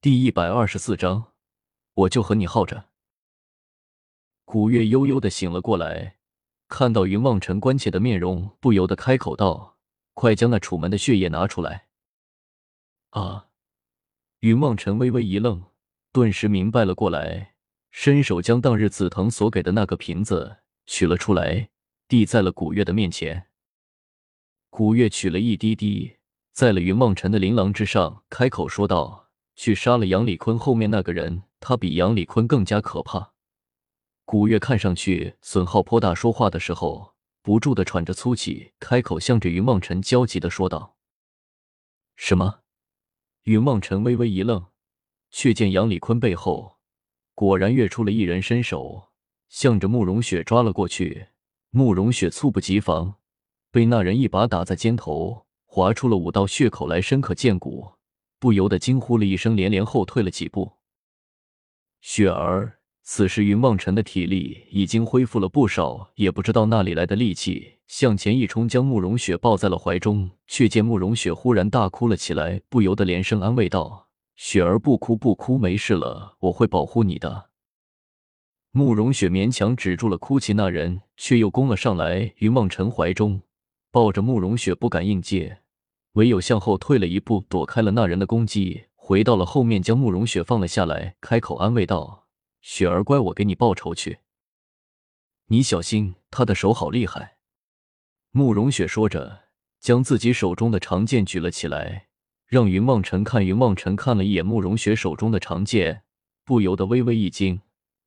第一百二十四章，我就和你耗着。古月悠悠的醒了过来，看到云望尘关切的面容，不由得开口道：“快将那楚门的血液拿出来。”啊！云望尘微微一愣，顿时明白了过来，伸手将当日紫藤所给的那个瓶子取了出来，递在了古月的面前。古月取了一滴滴，在了云望尘的琳琅之上，开口说道：“去杀了杨礼坤后面那个人，他比杨礼坤更加可怕。”古月看上去损耗颇大，说话的时候不住的喘着粗气，开口向着云望尘焦急的说道：“什么？”云望尘微微一愣，却见杨礼坤背后果然跃出了一人，伸手向着慕容雪抓了过去。慕容雪猝不及防，被那人一把打在肩头，划出了五道血口来，深可见骨，不由得惊呼了一声，连连后退了几步。雪儿。此时，云望尘的体力已经恢复了不少，也不知道哪里来的力气，向前一冲，将慕容雪抱在了怀中。却见慕容雪忽然大哭了起来，不由得连声安慰道：“雪儿，不哭不哭，没事了，我会保护你的。”慕容雪勉强止住了哭泣，那人却又攻了上来。云望尘怀中抱着慕容雪，不敢应接，唯有向后退了一步，躲开了那人的攻击，回到了后面，将慕容雪放了下来，开口安慰道。雪儿乖，我给你报仇去。你小心，他的手好厉害。慕容雪说着，将自己手中的长剑举了起来，让云望尘看。云望尘看了一眼慕容雪手中的长剑，不由得微微一惊。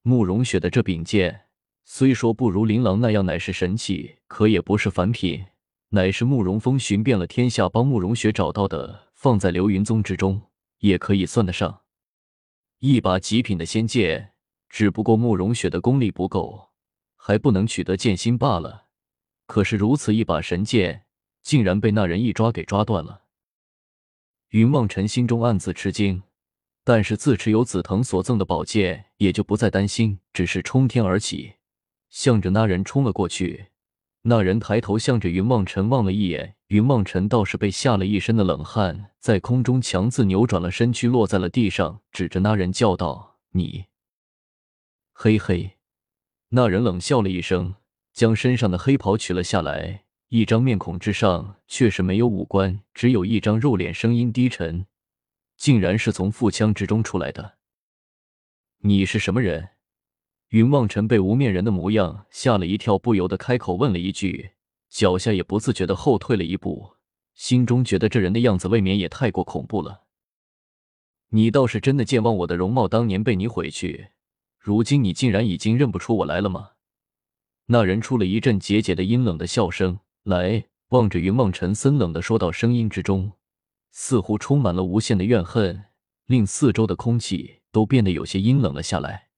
慕容雪的这柄剑，虽说不如琳琅那样乃是神器，可也不是凡品，乃是慕容峰寻遍了天下帮慕容雪找到的，放在流云宗之中，也可以算得上一把极品的仙剑。只不过慕容雪的功力不够，还不能取得剑心罢了。可是如此一把神剑，竟然被那人一抓给抓断了。云望尘心中暗自吃惊，但是自持有紫藤所赠的宝剑，也就不再担心，只是冲天而起，向着那人冲了过去。那人抬头向着云梦尘望了一眼，云梦尘倒是被吓了一身的冷汗，在空中强自扭转了身躯，落在了地上，指着那人叫道：“你！”嘿嘿，那人冷笑了一声，将身上的黑袍取了下来，一张面孔之上却是没有五官，只有一张肉脸，声音低沉，竟然是从腹腔之中出来的。你是什么人？云望尘被无面人的模样吓了一跳，不由得开口问了一句，脚下也不自觉的后退了一步，心中觉得这人的样子未免也太过恐怖了。你倒是真的健忘我的容貌，当年被你毁去。如今你竟然已经认不出我来了吗？那人出了一阵桀桀的阴冷的笑声来，望着云望尘，森冷的说道，声音之中似乎充满了无限的怨恨，令四周的空气都变得有些阴冷了下来。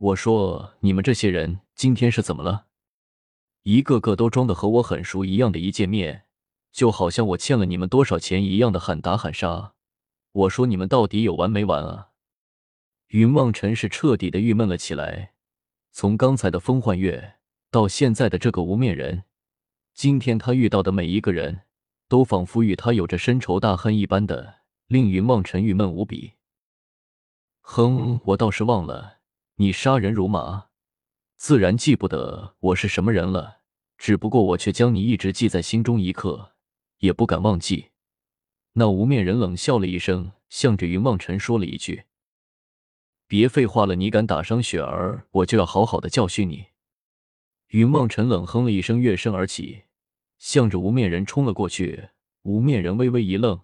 我说，你们这些人今天是怎么了？一个个都装的和我很熟一样的，一见面就好像我欠了你们多少钱一样的喊打喊杀。我说，你们到底有完没完啊？云望尘是彻底的郁闷了起来，从刚才的风幻月到现在的这个无面人，今天他遇到的每一个人都仿佛与他有着深仇大恨一般的，令云望尘郁闷无比。哼，我倒是忘了，你杀人如麻，自然记不得我是什么人了。只不过我却将你一直记在心中，一刻也不敢忘记。那无面人冷笑了一声，向着云梦尘说了一句。别废话了，你敢打伤雪儿，我就要好好的教训你。云梦尘冷哼了一声，跃身而起，向着无面人冲了过去。无面人微微一愣，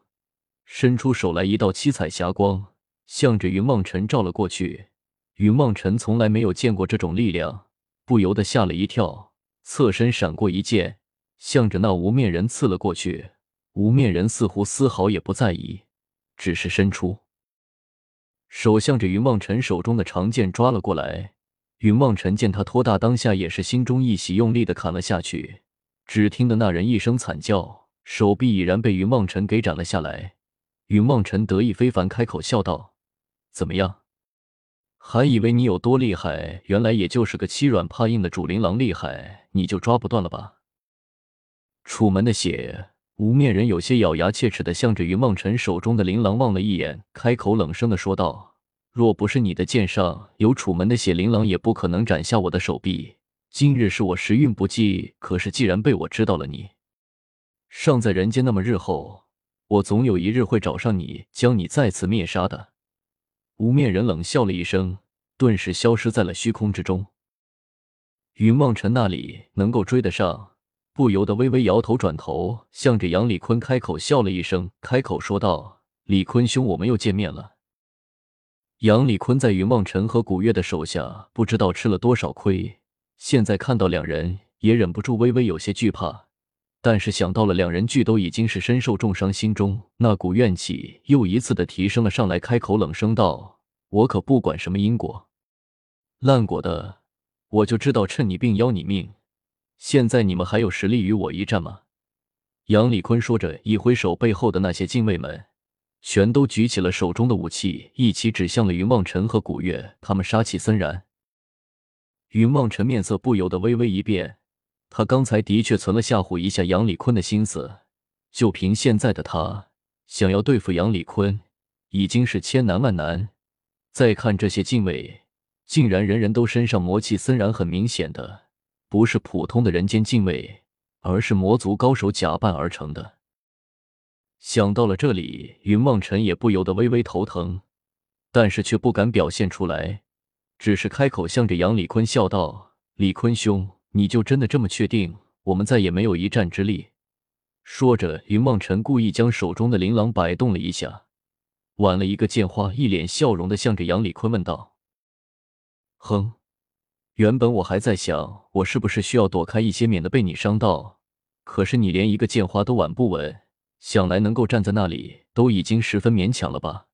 伸出手来，一道七彩霞光向着云梦尘照了过去。云望尘从来没有见过这种力量，不由得吓了一跳，侧身闪过一剑，向着那无面人刺了过去。无面人似乎丝毫也不在意，只是伸出。手向着云望尘手中的长剑抓了过来，云望尘见他托大，当下也是心中一喜，用力的砍了下去。只听得那人一声惨叫，手臂已然被云望尘给斩了下来。云望尘得意非凡，开口笑道：“怎么样？还以为你有多厉害，原来也就是个欺软怕硬的主琳琅厉害，你就抓不断了吧？楚门的血无面人有些咬牙切齿的向着云望尘手中的琳琅望了一眼，开口冷声的说道：“若不是你的剑上有楚门的血，琳琅也不可能斩下我的手臂。今日是我时运不济，可是既然被我知道了你尚在人间，那么日后我总有一日会找上你，将你再次灭杀的。”无面人冷笑了一声，顿时消失在了虚空之中。云望尘那里能够追得上？不由得微微摇头，转头向着杨礼坤开口笑了一声，开口说道：“李坤兄，我们又见面了。”杨礼坤在云望尘和古月的手下不知道吃了多少亏，现在看到两人也忍不住微微有些惧怕。但是想到了两人俱都已经是身受重伤，心中那股怨气又一次的提升了上来，开口冷声道：“我可不管什么因果，烂果的，我就知道趁你病要你命。”现在你们还有实力与我一战吗？杨礼坤说着，一挥手，背后的那些禁卫们全都举起了手中的武器，一起指向了云望尘和古月。他们杀气森然。云望尘面色不由得微微一变，他刚才的确存了吓唬一下杨礼坤的心思。就凭现在的他，想要对付杨礼坤已经是千难万难。再看这些禁卫，竟然人人都身上魔气森然，很明显的。不是普通的人间禁卫，而是魔族高手假扮而成的。想到了这里，云望尘也不由得微微头疼，但是却不敢表现出来，只是开口向着杨礼坤笑道：“李坤兄，你就真的这么确定我们再也没有一战之力？”说着，云望尘故意将手中的琳琅摆动了一下，挽了一个剑花，一脸笑容的向着杨礼坤问道：“哼。”原本我还在想，我是不是需要躲开一些，免得被你伤到。可是你连一个剑花都挽不稳，想来能够站在那里，都已经十分勉强了吧？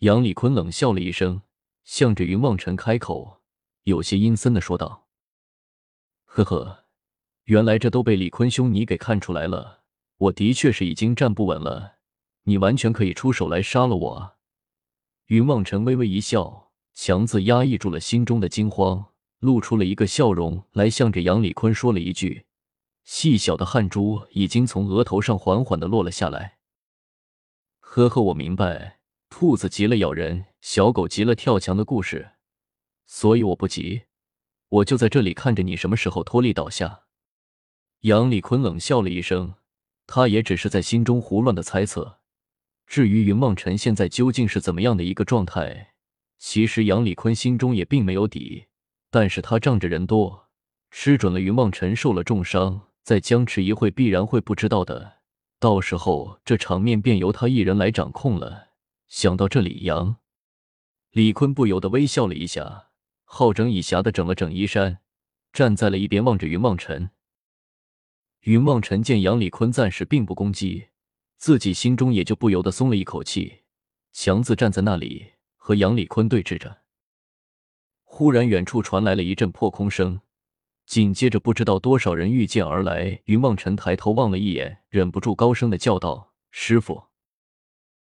杨礼坤冷笑了一声，向着云望尘开口，有些阴森的说道：“呵呵，原来这都被李坤兄你给看出来了。我的确是已经站不稳了，你完全可以出手来杀了我。”云望尘微微一笑，强自压抑住了心中的惊慌。露出了一个笑容来，向着杨李坤说了一句：“细小的汗珠已经从额头上缓缓的落了下来。”呵呵，我明白，兔子急了咬人，小狗急了跳墙的故事，所以我不急，我就在这里看着你什么时候脱力倒下。杨礼坤冷笑了一声，他也只是在心中胡乱的猜测。至于云梦尘现在究竟是怎么样的一个状态，其实杨礼坤心中也并没有底。但是他仗着人多，吃准了云望尘受了重伤，再僵持一会必然会不知道的，到时候这场面便由他一人来掌控了。想到这里，杨李坤不由得微笑了一下，好整以暇的整了整衣衫，站在了一边望着云望尘。云望尘见杨礼坤暂时并不攻击自己，心中也就不由得松了一口气，强自站在那里和杨礼坤对峙着。忽然，远处传来了一阵破空声，紧接着，不知道多少人御剑而来。云望尘抬头望了一眼，忍不住高声的叫道：“师傅！”